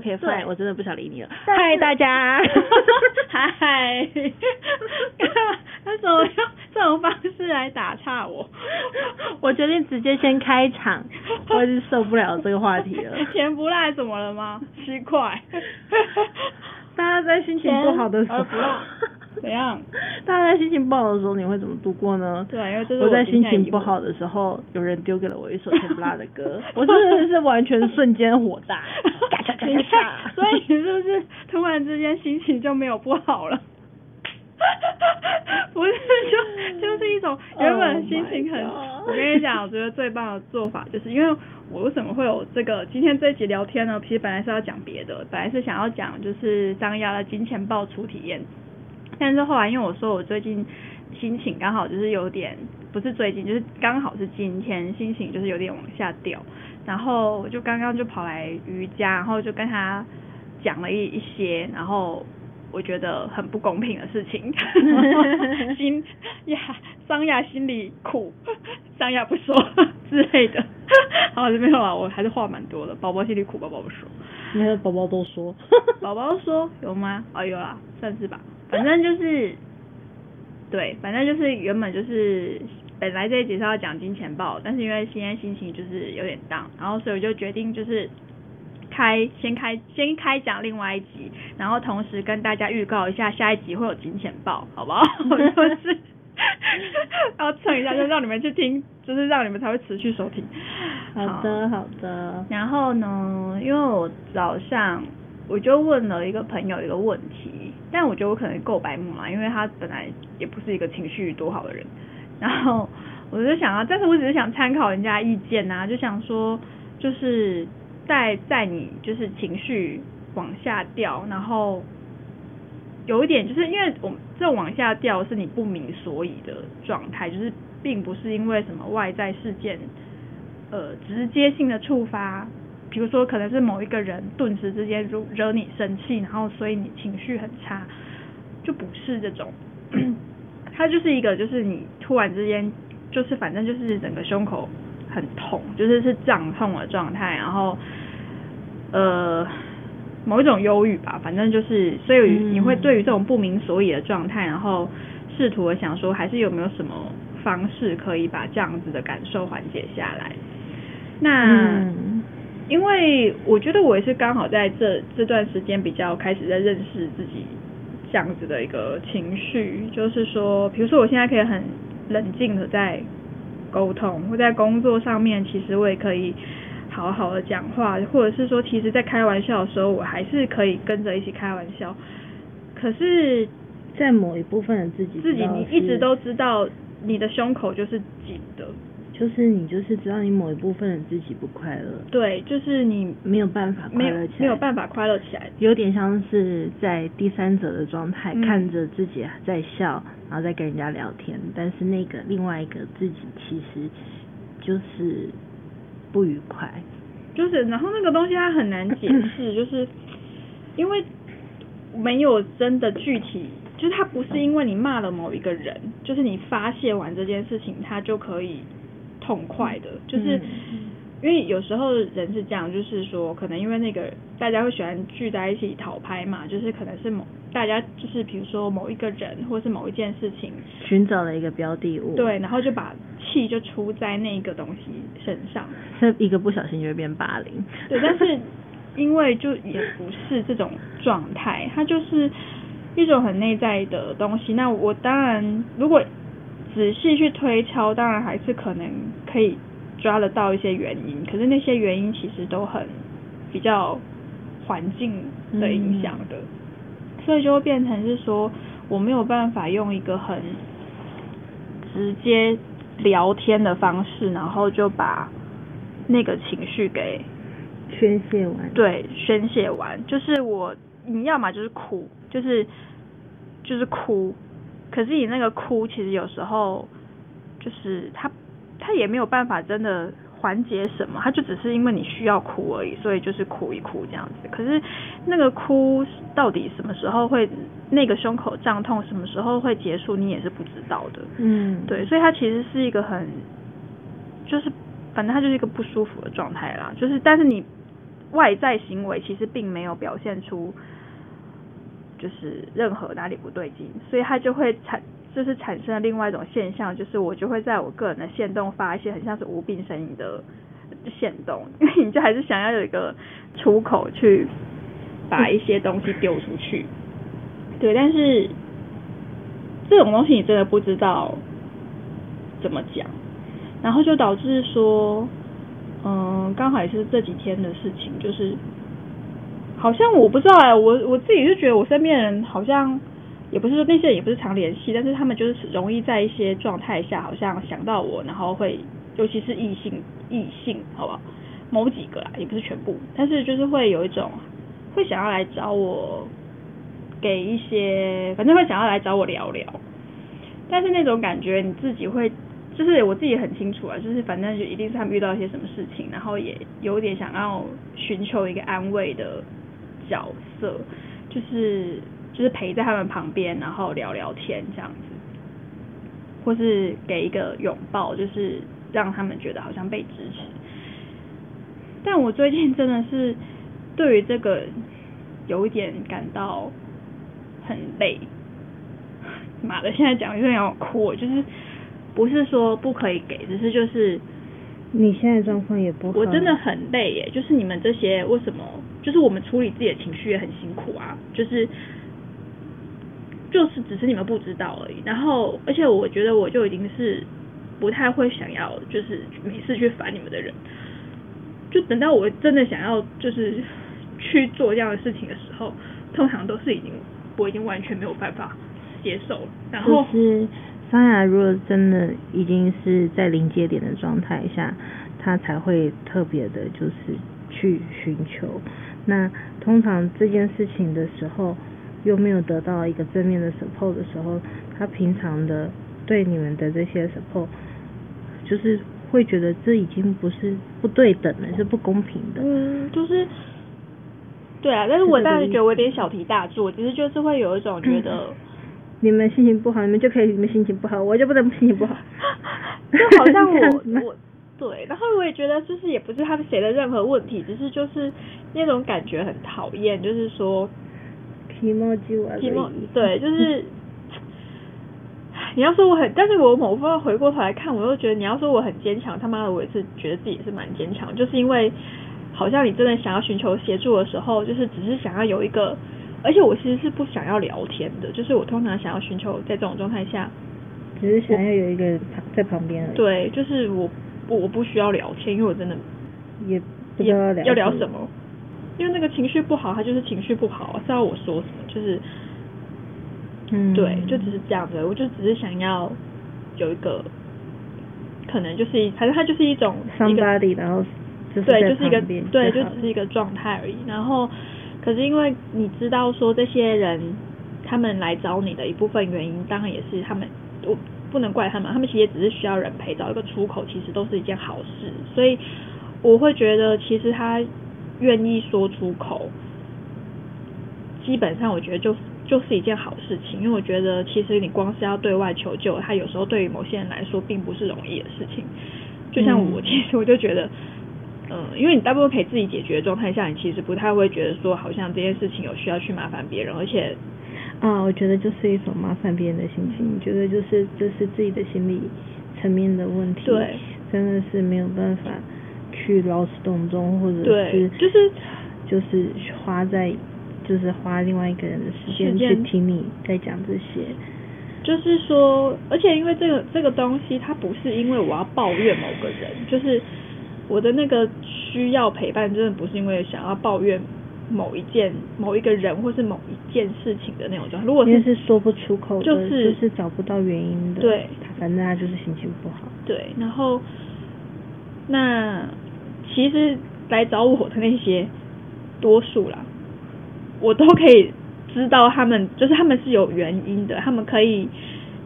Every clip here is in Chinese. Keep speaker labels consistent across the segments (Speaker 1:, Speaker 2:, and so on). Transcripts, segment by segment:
Speaker 1: OK
Speaker 2: 对
Speaker 1: fine，我真的不想理你了。嗨，大家，
Speaker 3: 嗨，他怎么用这种方式来打岔我？
Speaker 1: 我决定直接先开场，我已经受不了这个话题了。
Speaker 3: 甜不辣怎么了吗？七块，
Speaker 1: 大家在心情不好的时候
Speaker 3: 不赖，怎样？
Speaker 1: 大家在心情不好的时候，你会怎么度过呢？
Speaker 3: 对，因为这是
Speaker 1: 我在心情不好的时候，有人丢给了我一首甜不辣的歌，我真的是完全瞬间火大，
Speaker 3: 你看，所以你是不是突然之间心情就没有不好了？不是，就就是一种原本心情很
Speaker 1: Oh
Speaker 3: 我跟你讲，我觉得最棒的做法就是因为我为什么会有这个今天这一集聊天呢？其实本来是要讲别的，本来是想要讲就是张亚的金钱豹出体验，但是后来因为我说我最近心情刚好就是有点，不是最近，就是刚好是今天心情就是有点往下掉，然后我就刚刚就跑来瑜伽，然后就跟他讲了一一些，然后我觉得很不公平的事情，心呀，桑雅心里苦，桑雅不说之类的。好，没有啊，我还是话蛮多的，宝宝心里苦，宝宝不说。
Speaker 1: 没有宝宝都说，
Speaker 3: 宝宝说有吗？哦，有啦，算是吧。反正就是，对，反正就是原本就是本来这一集是要讲金钱豹，但是因为现在心情就是有点 down，然后所以我就决定就是开先开先开讲另外一集，然后同时跟大家预告一下下一集会有金钱豹，好不好？就是。要蹭一下，就让你们去听，就是让你们才会持续收听。
Speaker 1: 好的好的，
Speaker 3: 然后呢，因为我早上我就问了一个朋友一个问题，但我觉得我可能够白目嘛，因为他本来也不是一个情绪多好的人。然后我就想要，但是我只是想参考人家意见啊，就想说，就是在在你就是情绪往下掉，然后有一点就是因为我这往下掉是你不明所以的状态，就是并不是因为什么外在事件。呃直接性的触发，比如说可能是某一个人顿时之间惹惹你生气，然后所以你情绪很差，就不是这种，它就是一个就是你突然之间就是反正就是整个胸口很痛，就是是胀痛的状态，然后呃某一种忧郁吧，反正就是所以你会对于这种不明所以的状态，然后试图的想说还是有没有什么方式可以把这样子的感受缓解下来。那、因为我觉得我也是刚好在这这段时间比较开始在认识自己这样子的一个情绪，就是说，比如说我现在可以很冷静的在沟通，或在工作上面，其实我也可以好好的讲话，或者是说，其实在开玩笑的时候，我还是可以跟着一起开玩笑。可是
Speaker 1: 在某一部分的自己
Speaker 3: 自己你一直都知道，你的胸口就是紧的，
Speaker 1: 就是你就是知道你某一部分的自己不快乐，
Speaker 3: 对，就是你
Speaker 1: 没有办法快乐起来，
Speaker 3: 没有办法快乐起来。
Speaker 1: 有点像是在第三者的状态，
Speaker 3: 嗯
Speaker 1: 看着自己在笑，然后再跟人家聊天，但是那个另外一个自己其实就是不愉快。
Speaker 3: 就是，然后那个东西它很难解释，就是因为没有真的具体，就是它不是因为你骂了某一个人，就是你发泄完这件事情，他就可以痛快的，就是。
Speaker 1: 嗯
Speaker 3: 因为有时候人是这样，就是说，可能因为那个大家会喜欢聚在一起讨拍嘛，就是可能是某大家就是比如说某一个人或是某一件事情，
Speaker 1: 寻找了一个标的物，
Speaker 3: 对，然后就把气就出在那个东西身上，
Speaker 1: 这一个不小心就会变霸凌。
Speaker 3: 对，但是因为就也不是这种状态，它就是一种很内在的东西。那我当然如果仔细去推敲，当然还是可能可以抓得到一些原因，可是那些原因其实都很比较环境的影响的，所以就会变成是说我没有办法用一个很直接聊天的方式，然后就把那个情绪给
Speaker 1: 宣泄完，
Speaker 3: 对宣泄完，就是我你要么就是哭，就是就是哭，可是你那个哭其实有时候就是他他也没有办法真的缓解什么，他就只是因为你需要哭而已，所以就是哭一哭这样子。可是那个哭到底什么时候会那个胸口胀痛，什么时候会结束，你也是不知道的。
Speaker 1: 嗯，
Speaker 3: 对，所以它其实是一个很，就是反正它就是一个不舒服的状态啦。就是但是你外在行为其实并没有表现出就是任何哪里不对劲，所以它就会产就是产生了另外一种现象，就是我就会在我个人的线动发一些很像是无病呻吟的线动，因为你就还是想要有一个出口去把一些东西丢出去。对，但是这种东西你真的不知道怎么讲，然后就导致说，嗯，刚好也是这几天的事情，就是好像我不知道哎、我我自己就觉得我身边人好像也不是说那些人也不是常联系，但是他们就是容易在一些状态下好像想到我，然后会尤其是异性异性，好不好？某几个啦，也不是全部，但是就是会有一种会想要来找我。给一些，反正会想要来找我聊聊，但是那种感觉你自己会，就是我自己很清楚啊，就是反正就一定是他们遇到一些什么事情，然后也有点想要寻求一个安慰的角色，就是就是陪在他们旁边，然后聊聊天这样子，或是给一个拥抱，就是让他们觉得好像被支持。但我最近真的是对于这个有一点感到。很累，妈的！现在讲有点要哭，就是不是说不可以给，只是就是
Speaker 1: 你现在状况也不好，
Speaker 3: 我真的很累耶。就是你们这些为什么？就是我们处理自己的情绪也很辛苦啊，就是就是只是你们不知道而已。然后，而且我觉得我就已经是不太会想要，就是每次去烦你们的人。就等到我真的想要就是去做这样的事情的时候，通常都是已经。我已经完全没有办法接受了。然后
Speaker 1: 是桑雅，如果真的已经是在临界点的状态下，他才会特别的，就是去寻求。那通常这件事情的时候，又没有得到一个正面的 support 的时候，他平常的对你们的这些 support，就是会觉得这已经不是不对等了，是不公平的。
Speaker 3: 嗯，就是。对啊，但是我当时觉得我有点小题大做，其实就是会有一种觉得，
Speaker 1: 你们心情不好，你们就可以你们心情不好，我就不能心情不好，
Speaker 3: 就好像我 我对，然后我也觉得就是也不是他们谁的任何问题，只是就是那种感觉很讨厌，就是说
Speaker 1: 皮毛就啊，
Speaker 3: 皮毛对，就是你要说我很，但是我某部分回过头来看，我又觉得你要说我很坚强，他妈的我也是觉得自己是蛮坚强，就是因为。好像你真的想要寻求协助的时候，就是只是想要有一个，而且我其实是不想要聊天的，就是我通常想要寻求在这种状态下，
Speaker 1: 只是想要有一个在旁边。
Speaker 3: 对，就是我我不需要聊天，因为我真的
Speaker 1: 也不知道要聊
Speaker 3: 要聊什么，因为那个情绪不好，他就是情绪不好，是要我说什么，就是，
Speaker 1: 嗯，
Speaker 3: 对，就只是这样子，我就只是想要有一个，可能就是反正他就是一种
Speaker 1: somebody，然后。
Speaker 3: 对，就是一个对，
Speaker 1: 就
Speaker 3: 只是一个状态而已。然后，可是因为你知道说这些人他们来找你的一部分原因，当然也是他们我不能怪他们，他们其实也只是需要人陪，找一个出口，其实都是一件好事。所以我会觉得，其实他愿意说出口，基本上我觉得就就是一件好事情。因为我觉得，其实你光是要对外求救，他有时候对于某些人来说并不是容易的事情。就像我，其实我就觉得。嗯，因为你大部分可以自己解决的状态下，你其实不太会觉得说好像这件事情有需要去麻烦别人，而且
Speaker 1: 啊，我觉得就是一种麻烦别人的心情，你觉得就是这是自己的心理层面的问题，
Speaker 3: 对，
Speaker 1: 真的是没有办法去劳师动众，或者
Speaker 3: 是就是
Speaker 1: 就是花在就是花另外一个人的时间去听你在讲这些，
Speaker 3: 就是说，而且因为这个这个东西，它不是因为我要抱怨某个人，就是。我的那个需要陪伴，真的不是因为想要抱怨某一件、某一个人或是某一件事情的那种状态。如果
Speaker 1: 是说不出口，
Speaker 3: 就是
Speaker 1: 就是找不到原因的。
Speaker 3: 对，
Speaker 1: 反正他就是心情不好。
Speaker 3: 对，然后那其实来找我的那些多数啦，我都可以知道他们就是他们是有原因的，他们可以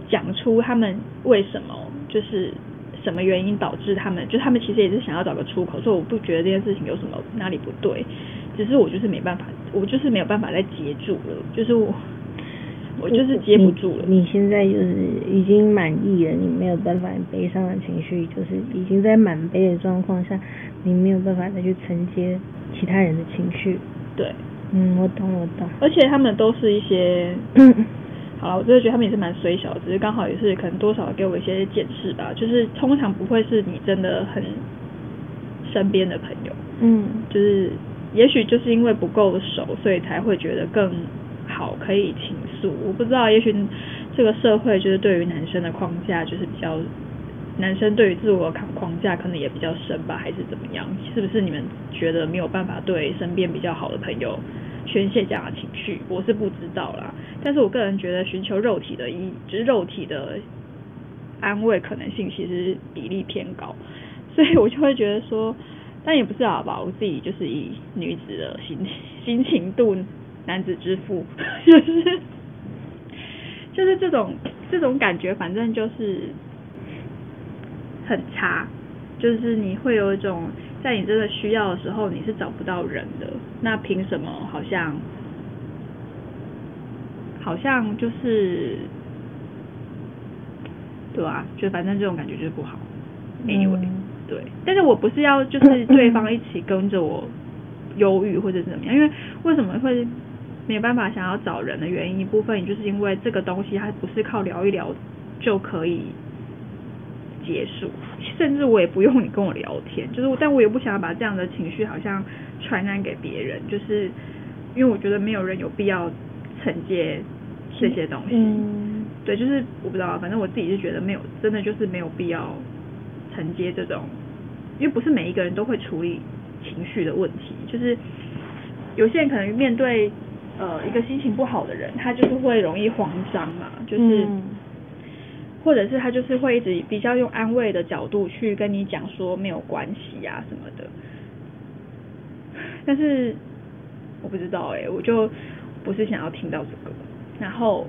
Speaker 3: 讲出他们为什么就是什么原因导致他们，就他们其实也是想要找个出口，所以我不觉得这件事情有什么哪里不对，只是我就是没办法，我就是没有办法再接住了，就是我 我就是接不住了。
Speaker 1: 你你现在就是已经满意了，你没有办法悲伤的情绪，就是已经在满悲的状况下，你没有办法再去承接其他人的情绪。
Speaker 3: 对，
Speaker 1: 嗯，我懂，我懂。
Speaker 3: 而且他们都是一些，好了，我真的觉得他们也是蛮衰小的，只是刚好也是可能多少给我一些见识吧。就是通常不会是你真的很身边的朋友，
Speaker 1: 嗯，
Speaker 3: 就是也许就是因为不够熟，所以才会觉得更好可以倾诉。我不知道，也许这个社会就是对于男生的框架就是比较，男生对于自我框框架可能也比较深吧，还是怎么样？是不是你们觉得没有办法对身边比较好的朋友宣泄这样的情绪？我是不知道啦，但是我个人觉得寻求肉体的一就是肉体的安慰可能性其实比例偏高，所以我就会觉得说，但也不是好吧，我自己就是以女子的心心情度男子之腹，就是就是这种这种感觉，反正就是很差，就是你会有一种在你真的需要的时候，你是找不到人的，那凭什么好像好像就是对啊，就反正这种感觉就是不好。Anyway，、对，但是我不是要就是对方一起跟着我忧郁或者怎么样，因为为什么会没有办法想要找人的原因，一部分也就是因为这个东西它不是靠聊一聊就可以结束，甚至我也不用你跟我聊天，就是但我也不想要把这样的情绪好像传染给别人，就是因为我觉得没有人有必要承接这些东西。
Speaker 1: 嗯，
Speaker 3: 对，就是我不知道，反正我自己是觉得没有，真的就是没有必要承接这种，因为不是每一个人都会处理情绪的问题，就是有些人可能面对呃一个心情不好的人，他就是会容易慌张嘛，就是、
Speaker 1: 嗯
Speaker 3: 或者是他就是会一直比较用安慰的角度去跟你讲说没有关系啊什么的，但是我不知道哎、我就不是想要听到这个，然后。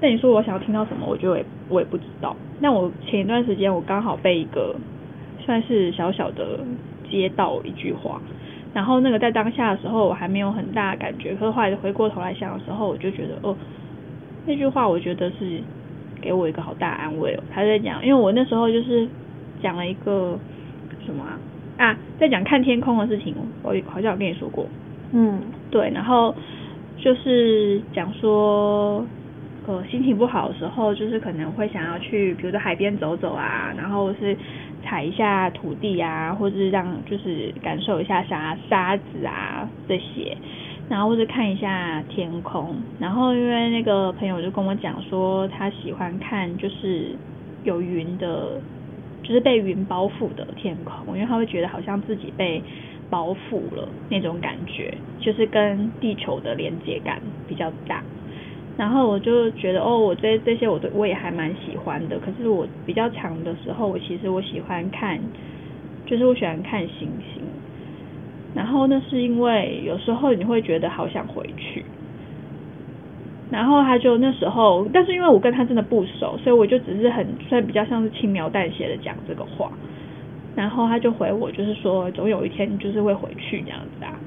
Speaker 3: 那你说我想要听到什么？我觉得我也我也不知道。那我前一段时间我刚好被一个算是小小的接到一句话，然后那个在当下的时候我还没有很大的感觉，可是后来回过头来想的时候，我就觉得哦，那句话我觉得是给我一个好大安慰哦。他在讲，因为我那时候就是讲了一个什么啊啊，在讲看天空的事情，我好像有跟你说过。
Speaker 1: 嗯
Speaker 3: 对，然后就是讲说，呃，心情不好的时候，就是可能会想要去，比如说海边走走啊，然后是踩一下土地啊，或者是让就是感受一下沙沙子啊这些，然后或者看一下天空。然后因为那个朋友就跟我讲说，他喜欢看就是有云的，就是被云包覆的天空，因为他会觉得好像自己被包覆了那种感觉，就是跟地球的连接感比较大。然后我就觉得哦，我这这些我都我也还蛮喜欢的。可是我比较长的时候，我其实我喜欢看，就是我喜欢看星星。然后那是因为有时候你会觉得好想回去。然后他就那时候，但是因为我跟他真的不熟，所以我就只是很算比较像是轻描淡写的讲这个话。然后他就回我，就是说总有一天你就是会回去这样子啊。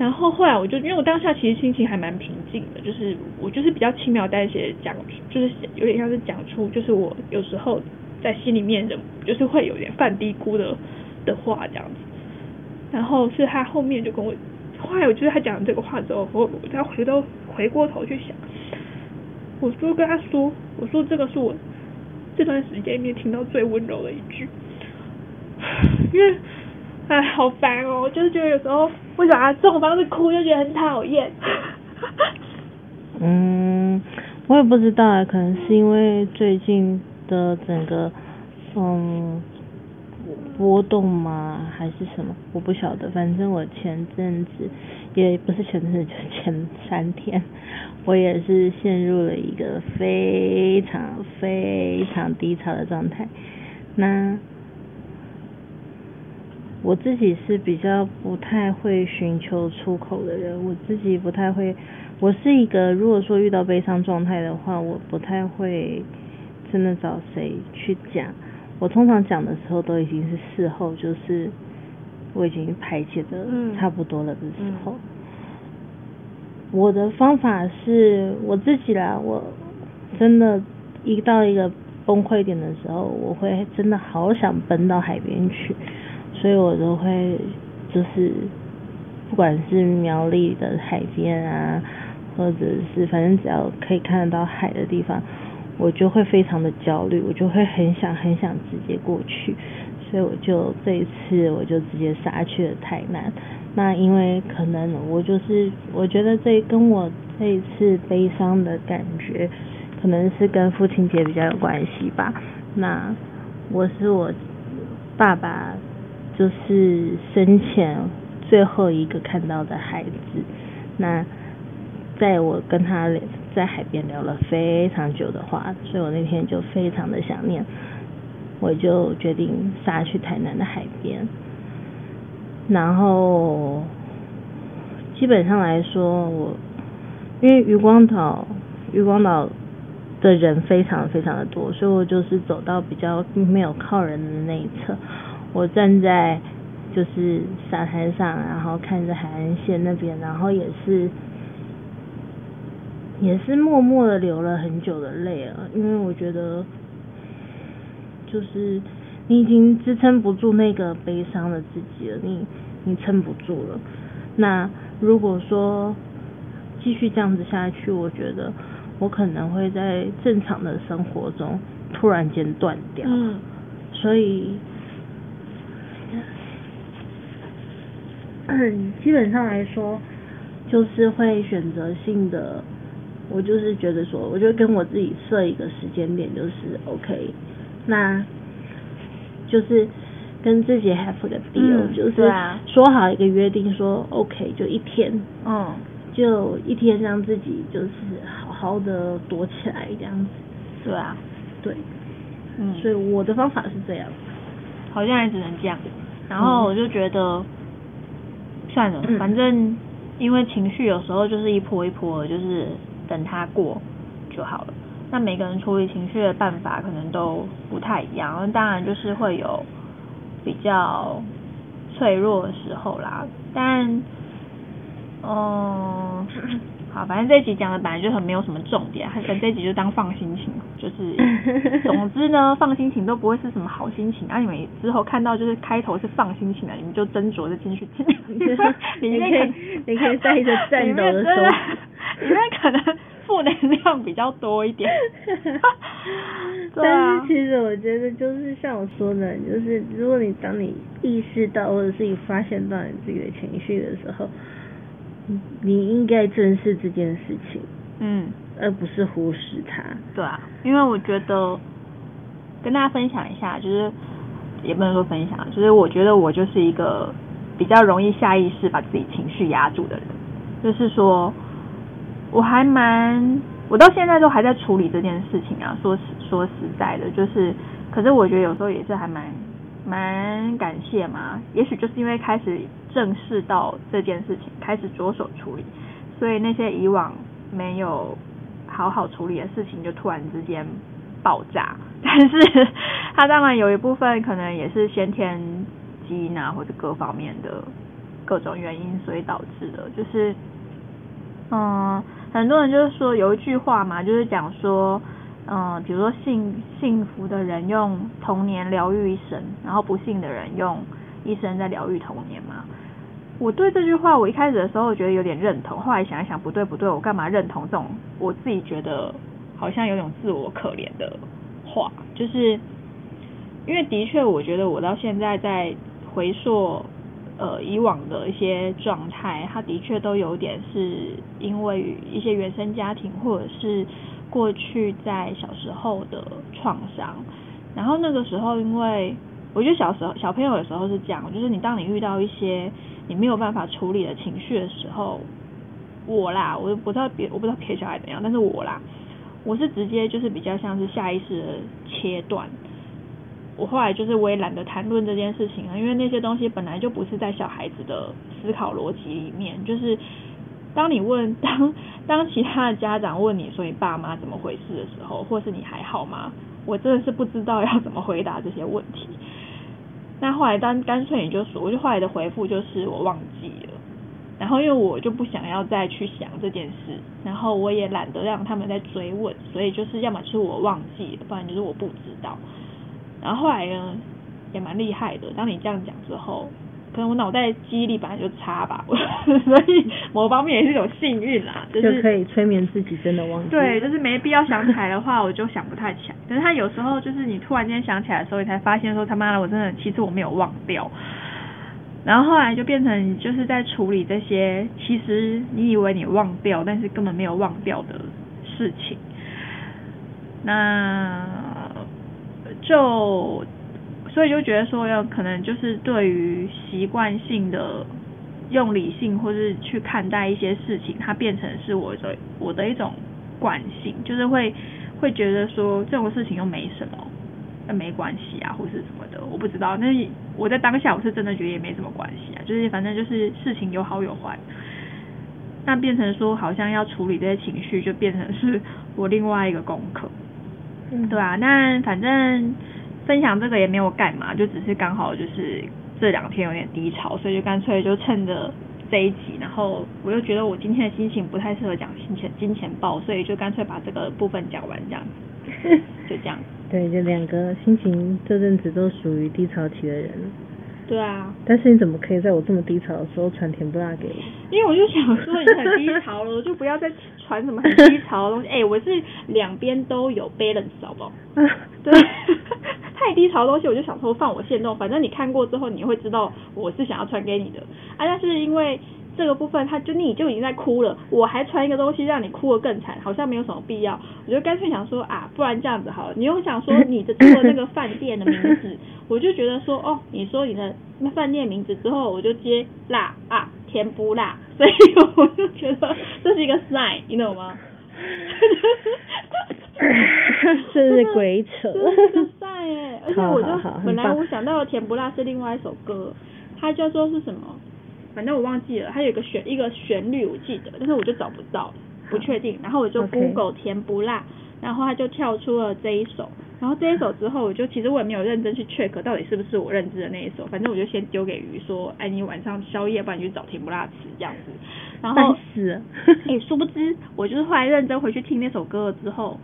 Speaker 3: 然后后来我就因为我当下其实心情还蛮平静的，就是我就是比较轻描淡写讲，就是有点像是讲出就是我有时候在心里面的，就是会有点犯嘀咕的的话这样子。然后是他后面就跟我，后来我就是他讲这个话之后，我我再回头回过头去想，我就跟他说，我说这个是我这段时间里面听到最温柔的一句。因为，哎，好烦哦！就是觉得有时候为啥这种方式哭就觉得很讨厌。
Speaker 1: 嗯，我也不知道，可能是因为最近的整个嗯波动吗，还是什么？我不晓得。反正我前阵子也不是前阵子，就前三天，我也是陷入了一个非常非常低潮的状态。那我自己是比较不太会寻求出口的人，我自己不太会我是一个如果说遇到悲伤状态的话，我不太会真的找谁去讲。我通常讲的时候都已经是事后，就是我已经排解的差不多了的时候。我的方法是我自己啦，我真的，一到一个崩溃点的时候，我会真的好想奔到海边去，所以我都会就是不管是苗栗的海边啊。或者是反正只要可以看得到海的地方，我就会非常的焦虑，我就会很想很想直接过去，所以我就这一次我就直接杀去了台南。那因为可能我就是我觉得这跟我这一次悲伤的感觉，可能是跟父亲节比较有关系吧。那我是我爸爸就是生前最后一个看到的孩子，那。在我跟他在海边聊了非常久的话，所以我那天就非常的想念，我就决定杀去台南的海边。然后基本上来说，我因为渔光岛渔光岛的人非常非常的多，所以我就是走到比较没有靠人的那一侧，我站在就是沙滩上，然后看着海岸线那边，然后也是。也是默默的流了很久的泪啊，因为我觉得，就是你已经支撑不住那个悲伤的自己了，你你撑不住了。那如果说继续这样子下去，我觉得我可能会在正常的生活中突然间断掉。嗯。所以，基本上来说，就是会选择性的。我就是觉得说，我就跟我自己设一个时间点，就是 OK，那就是跟自己 have 个 deal，就是说好一个约定，说 OK 就一天，嗯，就一天让自己就是好好的躲起来这样子。
Speaker 3: 对啊，
Speaker 1: 对，嗯，所以我的方法是这样，
Speaker 3: 好像也只能这样。然后我就觉得算了，反正因为情绪有时候就是一波一波，就是。等他过就好了。那每个人处理情绪的办法可能都不太一样，当然就是会有比较脆弱的时候啦。但，嗯，好，反正这一集讲的本来就很没有什么重点，等这集就当放心情，就是，总之呢，放心情都不会是什么好心情。啊，你们之后看到就是开头是放心情的，你们就斟酌着进去听。
Speaker 1: 你可以，你可以在一个战斗的时候。
Speaker 3: 因为可能负能量比较多一点，
Speaker 1: 但是其实我觉得就是像我说的，就是如果你当你意识到或者是你发现到你自己的情绪的时候，你应该正视这件事情，嗯，而不是忽视它。
Speaker 3: 对啊，因为我觉得跟大家分享一下，就是也不能说分享，就是我觉得我就是一个比较容易下意识把自己情绪压住的人，就是说。我还蛮，我到现在都还在处理这件事情啊。说实说实在的，就是，可是我觉得有时候也是还蛮蛮感谢嘛。也许就是因为开始正视到这件事情，开始着手处理，所以那些以往没有好好处理的事情，就突然之间爆炸。但是 它当然有一部分可能也是先天基因啊，或者各方面的各种原因，所以导致的，就是，嗯。很多人就是说有一句话嘛，就是讲说，嗯，比如说幸幸福的人用童年疗愈一生，然后不幸的人用一生在疗愈童年嘛。我对这句话，我一开始的时候觉得有点认同，后来想一想，不对不对，我干嘛认同这种我自己觉得好像有种自我可怜的话？就是因为的确，我觉得我到现在在回溯。呃，以往的一些状态，他的确都有点是因为一些原生家庭，或者是过去在小时候的创伤。然后那个时候，因为我觉得小时候小朋友有时候是这样，就是你当你遇到一些你没有办法处理的情绪的时候，我啦，我不知道别我不知道别的小孩怎样，但是我啦，我是直接就是比较像是下意识的切断。我后来就是我也懒得谈论这件事情了，因为那些东西本来就不是在小孩子的思考逻辑里面，就是当你问 当当其他的家长问你说你爸妈怎么回事的时候，或是你还好吗？我真的是不知道要怎么回答这些问题。那后来当干脆你就说，我就后来的回复就是我忘记了。然后因为我就不想要再去想这件事，然后我也懒得让他们再追问，所以就是要么是我忘记了，不然就是我不知道。然后后来呢，也蛮厉害的。当你这样讲之后，可能我脑袋记忆力本来就差吧，所以某方面也是一种幸运啦，就是
Speaker 1: 可以催眠自己真的忘记。
Speaker 3: 对，就是没必要想起来的话，我就想不太起来。可是他有时候就是你突然间想起来的时候，你才发现说他妈的，我真的其实我没有忘掉。然后后来就变成就是在处理这些，其实你以为你忘掉，但是根本没有忘掉的事情。那就所以就觉得说，有可能就是对于习惯性的用理性或是去看待一些事情，它变成是我的我的一种惯性，就是会会觉得说这种事情又没什么。没关系啊，或是什么的，我不知道。那我在当下我是真的觉得也没什么关系啊，就是反正就是事情有好有坏。那变成说好像要处理这些情绪，就变成是我另外一个功课，嗯对啊，那反正分享这个也没有干嘛，就只是刚好就是这两天有点低潮，所以就干脆就趁着这一集，然后我又觉得我今天的心情不太适合讲金钱金钱报，所以就干脆把这个部分讲完这样子，就这样。
Speaker 1: 对，就两个心情这阵子都属于低潮期的人。
Speaker 3: 对啊。
Speaker 1: 但是你怎么可以在我这么低潮的时候传甜不辣给我？
Speaker 3: 因为我就想说你很低潮了，就不要再传什么很低潮的东西。哎，我是两边都有 balance，好不好？对。太低潮的东西，我就想说放我线动，反正你看过之后，你会知道我是想要传给你的。啊，但是因为。这个部分，他就你就已经在哭了，我还传一个东西让你哭得更惨，好像没有什么必要。我就干脆想说啊，不然这样子好了，你又想说你的做那个饭店的名字，我就觉得说哦，你说你的饭店名字之后，我就接辣啊，甜不辣，所以我就觉得这是一个 sign，你懂吗？
Speaker 1: 这是鬼扯。
Speaker 3: 这是 sign 哎，而且我就本来我想到的甜不辣是另外一首歌，它叫做是什么？反正我忘记了，它有一个旋一个旋律我记得，但是我就找不到，不确定。然后我就 Google 甜不辣，然后它就跳出了这一首。然后这一首之后，我就其实我也没有认真去 check 到底是不是我认知的那一首。反正我就先丢给鱼说，哎，你晚上宵夜，不然你去找甜不辣吃这样子。然后，哎，殊不知我就是后来认真回去听那首歌了之后，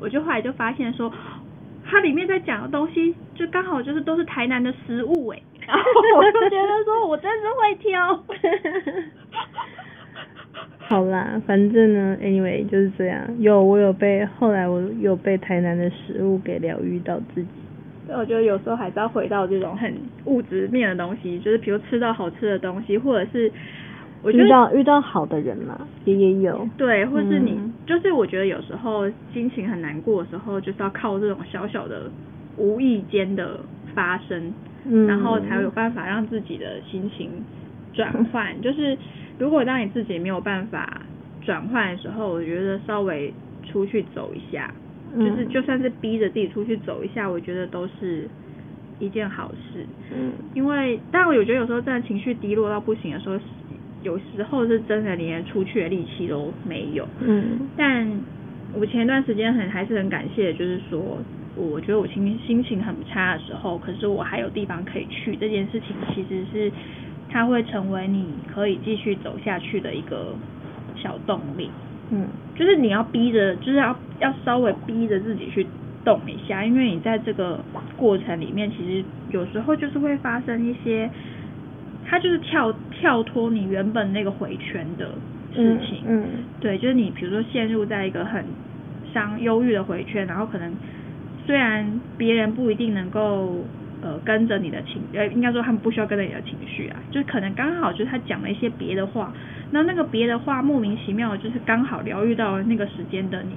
Speaker 3: 我就后来就发现说，它里面在讲的东西，就刚好就是都是台南的食物哎。然后我就觉得说，我真是会挑。
Speaker 1: 好啦，反正呢，anyway 就是这样。有我有被后来我有被台南的食物给疗愈到自己。
Speaker 3: 所以我觉得有时候还是要回到这种很物质面的东西，就是比如吃到好吃的东西，或者是我
Speaker 1: 遇到遇到好的人嘛，也也有。
Speaker 3: 对，或是你就是我觉得有时候心情很难过的时候，就是要靠这种小小的无意间的发生。然后才有办法让自己的心情转 换。就是如果当你自己没有办法转换的时候，我觉得稍微出去走一下，就是就算是逼着自己出去走一下，我觉得都是一件好事。嗯，因为但我觉得有时候真的情绪低落到不行的时候，有时候是真的连出去的力气都没有。嗯，但我前段时间很还是很感谢，就是说。我觉得我心心情很差的时候，可是我还有地方可以去，这件事情其实是它会成为你可以继续走下去的一个小动力。嗯，就是你要逼着，就是要要稍微逼着自己去动一下，因为你在这个过程里面，其实有时候就是会发生一些，它就是跳跳脱你原本那个回圈的事情。嗯，对，就是你比如说陷入在一个很伤忧郁的回圈，然后可能。虽然别人不一定能够呃跟着你的情，呃应该说他们不需要跟着你的情绪啊，就是可能刚好就是他讲了一些别的话，那那个别的话莫名其妙就是刚好疗愈到那个时间的你，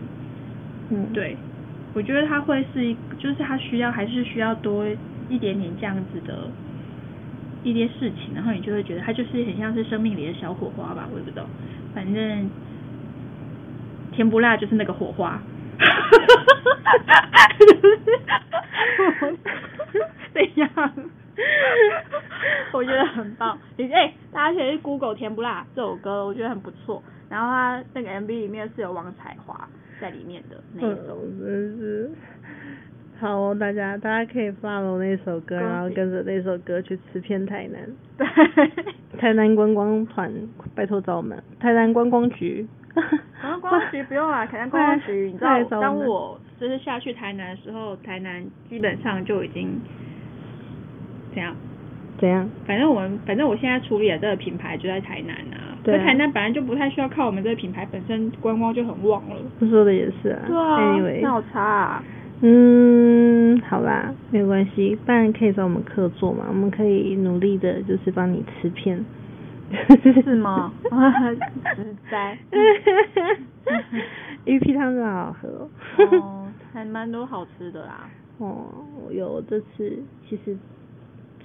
Speaker 3: 嗯，对，我觉得他会是一，就是他需要还是需要多一点点这样子的一些事情，然后你就会觉得它就是很像是生命里的小火花吧，我也不知道，反正甜不辣就是那个火花。怎样？我觉得很棒。你哎、大家可以去 Google《甜不辣》这首歌，我觉得很不错。然后它那个 MV 里面是有王彩华在里面的那一首。
Speaker 1: 嗯，真是。好哦，大家大家可以 follow 那首歌，然后跟着那首歌去吃遍台南。
Speaker 3: 对，
Speaker 1: 台南观光团，拜托找我们。台南观光局。
Speaker 3: 然 后观光局不用啦，台南观光局，你知道当我就是下去台南的时候，台南基本上就已经怎样？
Speaker 1: 怎样？
Speaker 3: 反正我们，反正我现在处理的这个品牌就在台南啊。
Speaker 1: 对啊
Speaker 3: 台南本来就不太需要靠我们这个品牌，本身观光就很旺了。
Speaker 1: 说的也是啊。
Speaker 3: 对那有差啊。
Speaker 1: 嗯，好啦，没有关系，当然可以找我们客座嘛，我们可以努力的，就是帮你吃片。
Speaker 3: 是吗？实在。
Speaker 1: 鱼皮汤真的好好喝哦。
Speaker 3: 哦，还蛮多好吃的啦。
Speaker 1: 哦，有这次其实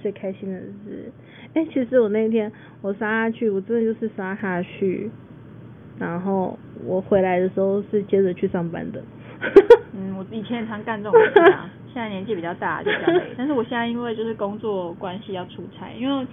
Speaker 1: 最开心的是，哎、其实我那天我杀下去，我真的就是杀下去，然后我回来的时候是接着去上班的。
Speaker 3: 嗯，我以前也常干这种事啊，现在年纪比较大就比较累。但是我现在因为就是工作关系要出差，因为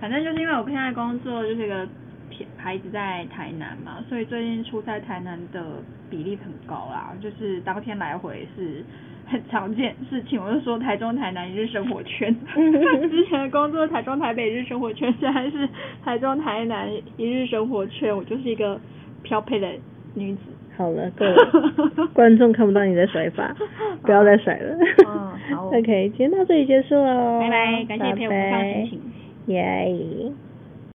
Speaker 3: 反正就是因为我现在工作就是一个牌牌子在台南嘛，所以最近出差台南的比例很高啦，就是当天来回是很常见事情。我就说台中台南一日生活圈，之前的工作台中台北一日生活圈，现在是台中台南一日生活圈，我就是一个飘配的女子。
Speaker 1: 好了，够了，观众看不到你的甩法，不要再甩了。
Speaker 3: 嗯好
Speaker 1: OK，今天到这里结束喽。
Speaker 3: 拜拜，感谢陪我们上心情。
Speaker 1: 耶。